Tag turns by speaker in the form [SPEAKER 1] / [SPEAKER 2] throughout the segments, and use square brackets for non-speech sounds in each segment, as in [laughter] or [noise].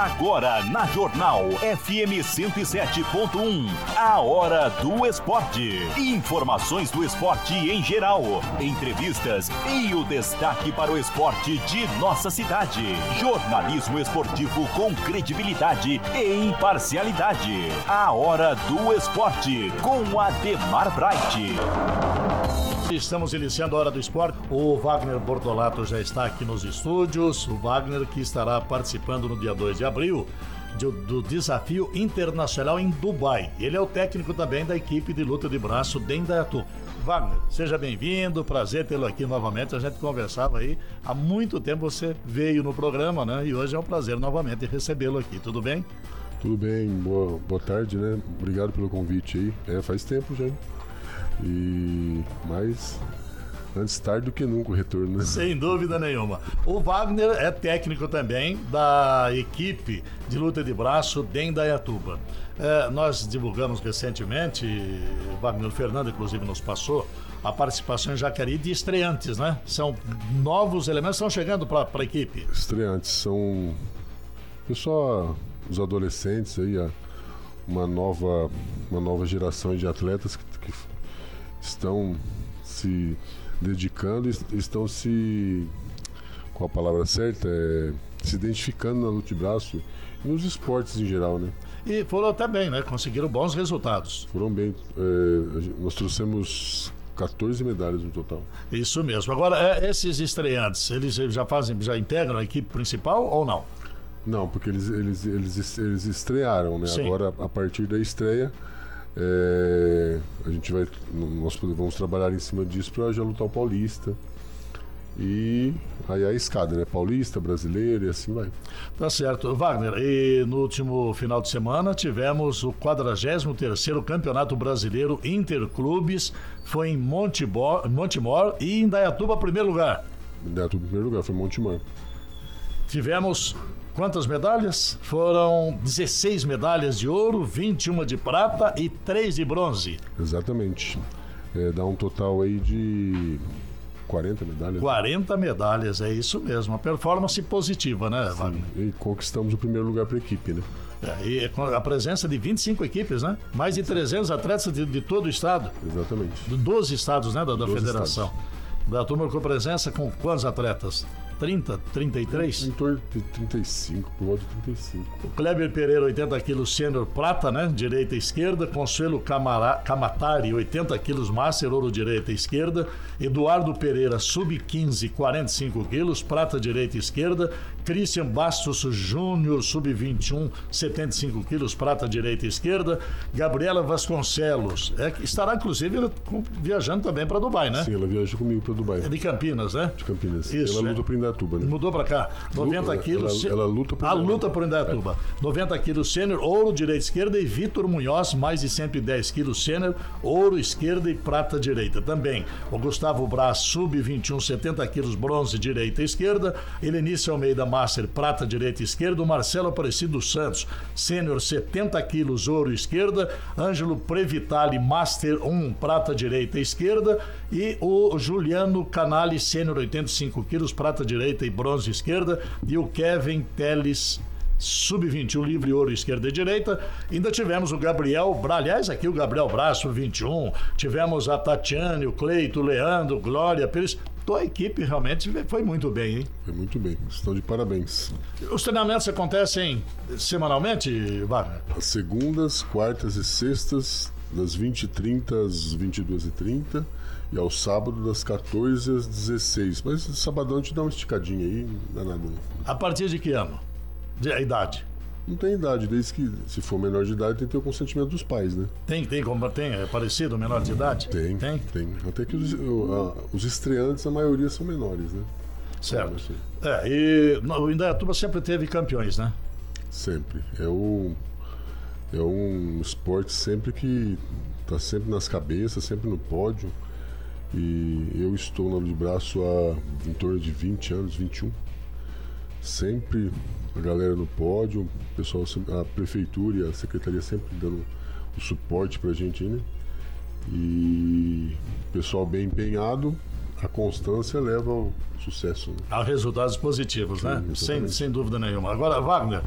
[SPEAKER 1] Agora na Jornal FM 107.1, a hora do esporte. Informações do esporte em geral, entrevistas e o destaque para o esporte de nossa cidade. Jornalismo esportivo com credibilidade e imparcialidade. A hora do esporte com Ademar Bright.
[SPEAKER 2] Estamos iniciando a Hora do Esporte. O Wagner Bortolato já está aqui nos estúdios. O Wagner que estará participando no dia 2 de abril do, desafio internacional em Dubai. Ele é o técnico também da equipe de luta de braço Dendaiatu. Wagner, seja bem-vindo, prazer tê-lo aqui novamente. A gente conversava aí há muito tempo, você veio no programa, né? E hoje é um prazer novamente recebê-lo aqui, tudo bem?
[SPEAKER 3] Tudo bem, boa, boa tarde, né? Obrigado pelo convite aí. É, faz tempo já. E mais antes tarde do que nunca o retorno. Né?
[SPEAKER 2] Sem dúvida nenhuma. O Wagner é técnico também da equipe de luta de braço Dendaiatuba. É, nós divulgamos recentemente, Wagner Fernando inclusive nos passou, a participação em Jacareí de estreantes, né? São novos elementos que estão chegando para a equipe.
[SPEAKER 3] Estreantes são pessoal, os adolescentes aí, uma nova, uma nova geração de atletas que estão se dedicando, estão se. Qual a palavra certa? É, se identificando na luta de braço e nos esportes em geral, né?
[SPEAKER 2] E foram até bem, né? Conseguiram bons resultados.
[SPEAKER 3] Foram bem. É, nós trouxemos 14 medalhas no total.
[SPEAKER 2] Isso mesmo. Agora, é, esses estreantes, eles já fazem, já integram a equipe principal ou não?
[SPEAKER 3] Não, porque eles, eles, eles, eles estrearam, né? Sim. Agora, a partir da estreia, é, a gente vai. Nós vamos trabalhar em cima disso para já lutar o Paulista. E aí a escada, né? Paulista, brasileiro e assim vai.
[SPEAKER 2] Tá certo. Wagner, e no último final de semana tivemos o 43 Campeonato Brasileiro Interclubes. Foi em Montemor, Montemor e em Dayatuba, primeiro lugar.
[SPEAKER 3] Dayatuba, primeiro lugar, foi Montemor.
[SPEAKER 2] Tivemos Quantas medalhas? Foram 16 medalhas de ouro, 21 de prata e 3 de bronze.
[SPEAKER 3] Exatamente. É, dá um total aí de 40 medalhas.
[SPEAKER 2] 40 medalhas, é isso mesmo. Uma performance positiva, né, Wagner?
[SPEAKER 3] E conquistamos o primeiro lugar para a equipe, né?
[SPEAKER 2] É, e com a presença de 25 equipes, né? Mais de 300 atletas de, de todo o estado.
[SPEAKER 3] Exatamente.
[SPEAKER 2] De 12 estados, né, da, da federação. Estados. Da turma com presença com quantos atletas? 30, 33?
[SPEAKER 3] Em torno de 35, por volta de 35.
[SPEAKER 2] O Kleber Pereira, 80 quilos sênior prata, né? Direita e esquerda. Consuelo Camara, Camatari, 80 quilos master, ouro direita e esquerda. Eduardo Pereira, sub-15, 45 quilos, prata direita e esquerda. Christian Bastos Júnior, sub-21, 75 quilos, prata direita e esquerda. Gabriela Vasconcelos, é, estará inclusive viajando também para Dubai, né?
[SPEAKER 3] Sim, ela viaja comigo para Dubai.
[SPEAKER 2] É de Campinas, né?
[SPEAKER 3] De Campinas.
[SPEAKER 2] Isso.
[SPEAKER 3] Ela luta é. para Indaiatuba, né?
[SPEAKER 2] Mudou para cá. 90 luta, quilos.
[SPEAKER 3] Ela, ela luta
[SPEAKER 2] por A luta por Indaiatuba. É. 90 quilos sênior, ouro direita e esquerda e Vitor Munhoz, mais de 110 quilos sênior, ouro esquerda e prata direita também. O Gustavo Braz, sub-21, 70 quilos bronze direita e esquerda. Helenice Almeida Master, prata direita e esquerda. O Marcelo Aparecido Santos, sênior, 70 quilos, ouro esquerda. Ângelo Previtali, Master 1, prata direita e esquerda. E o Juliano Canali, sênior, 85 quilos, prata direita e bronze esquerda, e o Kevin Teles sub-21 livre ouro esquerda e direita. Ainda tivemos o Gabriel, aliás, aqui o Gabriel Braço 21. Tivemos a Tatiane, o Cleito, o Leandro, Glória Pires. Tua equipe realmente foi muito bem, hein?
[SPEAKER 3] Foi muito bem. Estão de parabéns.
[SPEAKER 2] Os treinamentos acontecem semanalmente, Wagner?
[SPEAKER 3] As segundas, quartas e sextas, das 20h30 às 22h30 e ao sábado das 14 às 16. Mas sabadão a gente dá uma esticadinha aí, não é nada.
[SPEAKER 2] A partir de que ano? De a idade?
[SPEAKER 3] Não tem idade, desde que se for menor de idade tem que ter o consentimento dos pais, né?
[SPEAKER 2] Tem, tem, como tem, é parecido, menor de idade?
[SPEAKER 3] Tem, tem. tem. Até que os, os estreantes, a maioria são menores, né?
[SPEAKER 2] Certo. Assim. É, e o Indaiatuba sempre teve campeões, né?
[SPEAKER 3] Sempre. É um, é um esporte sempre que está sempre nas cabeças, sempre no pódio. E eu estou no de braço há em torno de 20 anos, 21. Sempre a galera no pódio, o pessoal, a prefeitura e a secretaria sempre dando o suporte pra gente né? E o pessoal bem empenhado, a constância leva ao sucesso. Né?
[SPEAKER 2] A resultados positivos, Sim, né? Sem, sem dúvida nenhuma. Agora, Wagner,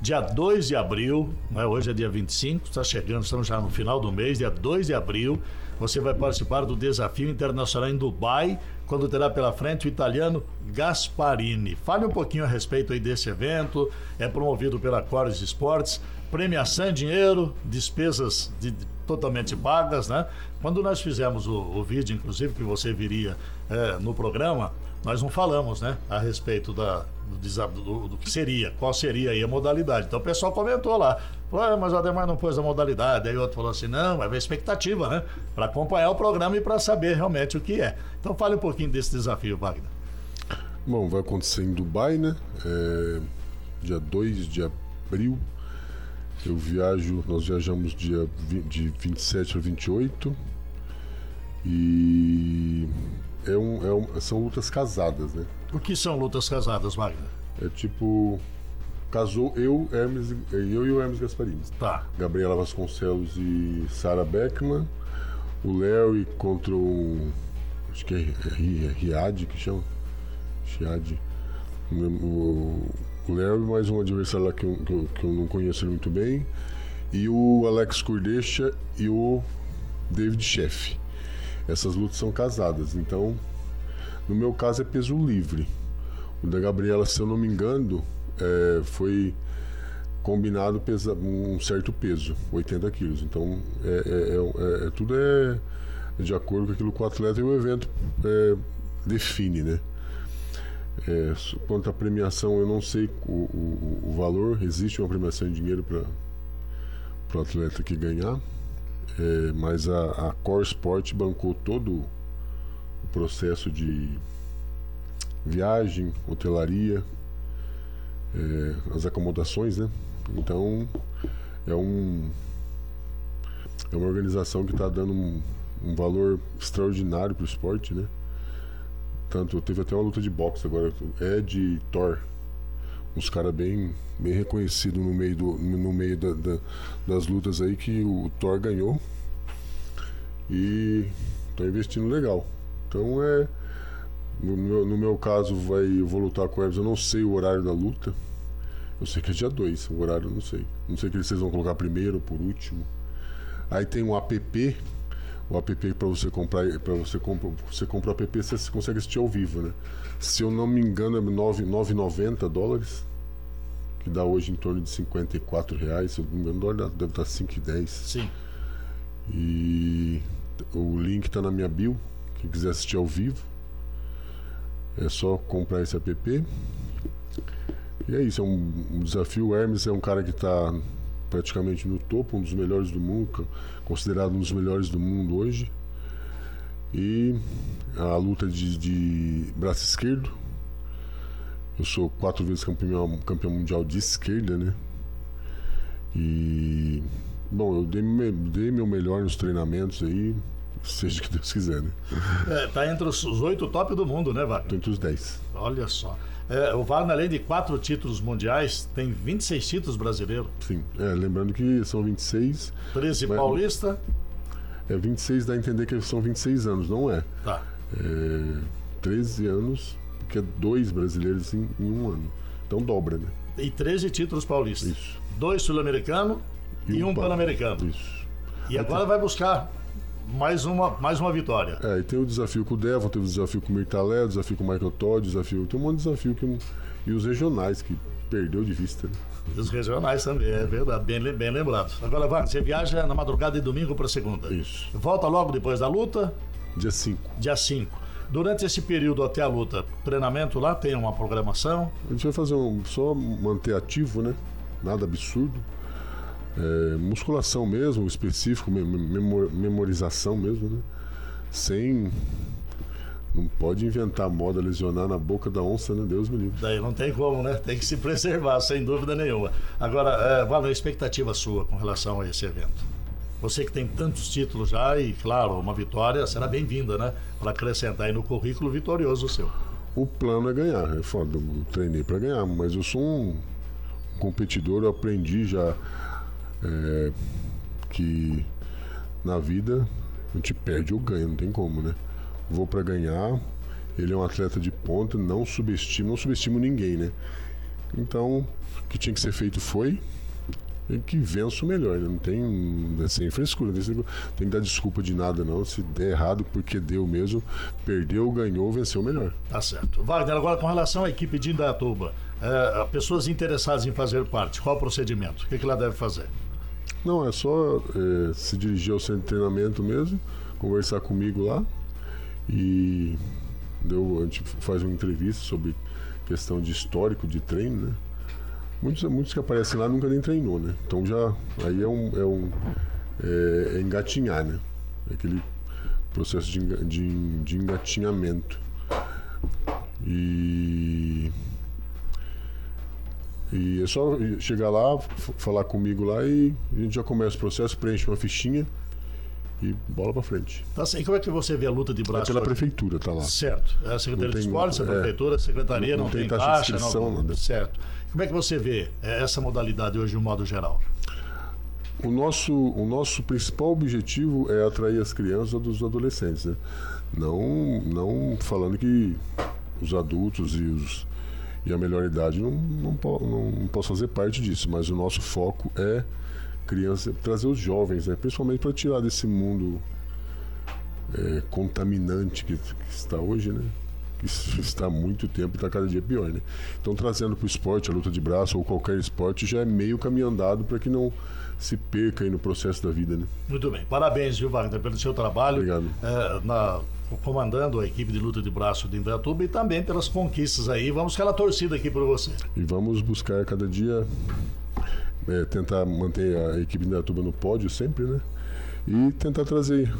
[SPEAKER 2] Dia 2 de abril, né? hoje é dia 25, está chegando, estamos já no final do mês, dia 2 de abril, você vai participar do desafio internacional em Dubai, quando terá pela frente o italiano Gasparini. Fale um pouquinho a respeito aí desse evento, é promovido pela Cores Esportes, premiação em dinheiro, despesas de, totalmente pagas, né? Quando nós fizemos o, o vídeo, inclusive, que você viria é, no programa, nós não falamos, né, a respeito da, do, do, do, que seria, qual seria aí a modalidade. Então o pessoal comentou lá, ah, mas o Ademar não pôs a modalidade. Aí o outro falou assim: não, vai ver expectativa, né? Para acompanhar o programa e para saber realmente o que é. Então fale um pouquinho desse desafio, Wagner.
[SPEAKER 3] Bom, vai acontecer em Dubai, né? É, dia 2 de abril. Eu viajo, nós viajamos dia 20, de 27 a 28. E é um, é um, são lutas casadas, né?
[SPEAKER 2] O que são lutas casadas, Wagner?
[SPEAKER 3] É tipo. Casou eu, Hermes, eu e o Hermes Gasparini.
[SPEAKER 2] Tá.
[SPEAKER 3] Gabriela Vasconcelos e Sara Beckman. O Larry contra o. Acho que é, é, é Riad que chama. Riad. O, o Larry, mais um adversário lá que eu, que eu, que eu não conheço muito bem. E o Alex Kurdecha e o David Sheff. Essas lutas são casadas, então no meu caso é peso livre. O da Gabriela, se eu não me engano, é, foi combinado pesa, um certo peso, 80 quilos. Então é, é, é, é tudo é de acordo com aquilo que o atleta e o evento é, define, né? É, quanto à premiação, eu não sei o, o, o valor. Existe uma premiação em dinheiro para o atleta que ganhar. É, mas a, a Core Sport bancou todo o processo de viagem, hotelaria, é, as acomodações, né? Então é um é uma organização que está dando um, um, valor extraordinário para o esporte, né? Tanto teve até uma luta de boxe agora, Ed e Thor, uns caras bem bem reconhecido no meio, do, no meio da, da, das lutas aí que o Thor ganhou. E tá investindo legal. Então é. No meu, no meu caso, vai, eu vou lutar com o Hermes. Eu não sei o horário da luta. Eu sei que é dia 2, o horário eu não sei. Não sei que vocês vão colocar primeiro ou por último. Aí tem um app. O app para você comprar, para você compra, você compra o app, você consegue assistir ao vivo, né? Se eu não me engano, é 9,90 dólares que dá hoje em torno de 54 reais, se eu não me engano, dólar deve estar 5,10.
[SPEAKER 2] Sim.
[SPEAKER 3] E o link está na minha bio, quem quiser assistir ao vivo. É só comprar esse app. E é isso, é um, um desafio. O Hermes é um cara que está praticamente no topo, um dos melhores do mundo, considerado um dos melhores do mundo hoje. E a luta de, de braço esquerdo, eu sou quatro vezes campeão, campeão mundial de esquerda, né? E. Bom, eu dei, dei meu melhor nos treinamentos aí, seja o que Deus quiser, né?
[SPEAKER 2] É, tá entre os oito top do mundo, né, Wagner?
[SPEAKER 3] Tô entre os dez.
[SPEAKER 2] Olha só. É, o Wagner, além de quatro títulos mundiais, tem 26 títulos brasileiros.
[SPEAKER 3] Sim, é, lembrando que são 26.
[SPEAKER 2] 13 mas, paulista.
[SPEAKER 3] É, 26 dá a entender que são 26 anos, não é?
[SPEAKER 2] Tá.
[SPEAKER 3] É, 13 anos que é dois brasileiros em, em, um ano. Então dobra, né?
[SPEAKER 2] E 13 títulos paulistas.
[SPEAKER 3] Isso.
[SPEAKER 2] Dois sul-americanos e, e, um, pan-americano.
[SPEAKER 3] Isso.
[SPEAKER 2] E agora tem... vai buscar mais uma, mais uma vitória.
[SPEAKER 3] É, e tem o desafio com o Devon, tem o desafio com o Mirtalé, o desafio com o Michael Todd, desafio. Tem um monte de desafio que. E os regionais, que perdeu de vista. Né?
[SPEAKER 2] Os regionais também, é verdade, bem, bem lembrado. Agora, vai, você viaja na madrugada de domingo para segunda.
[SPEAKER 3] Isso.
[SPEAKER 2] Volta logo depois da luta?
[SPEAKER 3] Dia 5.
[SPEAKER 2] Dia 5. Durante esse período até a luta, treinamento lá tem uma programação?
[SPEAKER 3] A gente vai fazer um, só manter ativo, né? Nada absurdo. É, musculação mesmo, específico, memor, memorização mesmo, né? Sem. Não pode inventar moda lesionar na boca da onça, né? Deus me livre.
[SPEAKER 2] Daí não tem como, né? Tem que se preservar, sem dúvida nenhuma. Agora, é, valeu a expectativa sua com relação a esse evento? Você que tem tantos títulos já e, claro, uma vitória será bem-vinda, né? Para acrescentar aí no currículo vitorioso seu.
[SPEAKER 3] O plano é ganhar, é foda. Eu treinei para ganhar, mas eu sou um competidor, eu aprendi já é, que na vida a gente perde ou ganha, não tem como, né? Vou para ganhar. Ele é um atleta de ponta, não subestimo, não subestimo ninguém, né? Então, o que tinha que ser feito foi e que vença o melhor. Né? Não tem é sem frescura, não tem que dar desculpa de nada, não. Se der errado, porque deu mesmo, perdeu, ganhou, venceu melhor.
[SPEAKER 2] Tá certo. Wagner, agora com relação à equipe de Indaiatuba, é, pessoas interessadas em fazer parte, qual o procedimento? O que, que ela deve fazer?
[SPEAKER 3] Não, é só é, se dirigir ao centro de treinamento mesmo, conversar comigo lá e deu, a gente faz uma entrevista sobre questão de histórico de treino, né? Muitos, muitos que aparecem lá nunca nem treinou, né? Então já aí é um, é um é, é engatinhar, né? É aquele processo de, de, de engatinhamento. E e é só chegar lá, falar comigo lá e a gente já começa o processo, preenche uma fichinha e bola para frente.
[SPEAKER 2] Tá E como é que você vê a luta de braço? É
[SPEAKER 3] pela hoje? prefeitura, tá lá.
[SPEAKER 2] Certo. É a Secretaria de Esportes, a é. prefeitura, a secretaria, não, não, não tem, tem taxa, taxa de inscrição, não, nada. Certo. Como é que você vê é, essa modalidade hoje de um modo geral?
[SPEAKER 3] O nosso, o nosso principal objetivo é atrair as crianças dos adolescentes, né? Não, não falando que os adultos e os e a melhor idade não, não, não, posso fazer parte disso, mas o nosso foco é criança, trazer os jovens, né? principalmente para tirar desse mundo é, contaminante que, que, está hoje, né? que [laughs] está há muito tempo e está cada dia pior. Né? Então, trazendo para o esporte, a luta de braço ou qualquer esporte, já é meio caminho andado para que não se perca aí no processo da vida. Né?
[SPEAKER 2] Muito bem. Parabéns, viu, Wagner, pelo seu trabalho.
[SPEAKER 3] Obrigado.
[SPEAKER 2] É, na, comandando a equipe de luta de braço de Indaiatuba e também pelas conquistas aí. Vamos aquela torcida aqui por você.
[SPEAKER 3] E vamos buscar cada dia é, tentar manter a equipe de Indaiatuba no pódio sempre, né? E tentar trazer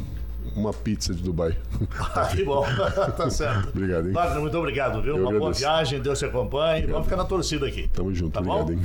[SPEAKER 3] uma pizza de Dubai. [laughs]
[SPEAKER 2] Ah, que bom, [laughs] tá certo.
[SPEAKER 3] obrigado, hein?
[SPEAKER 2] Wagner, muito obrigado, viu? Eu uma agradeço. boa viagem, Deus te acompanhe. Obrigado. Vamos ficar na torcida aqui.
[SPEAKER 3] Tamo junto, tá obrigado, bom? hein?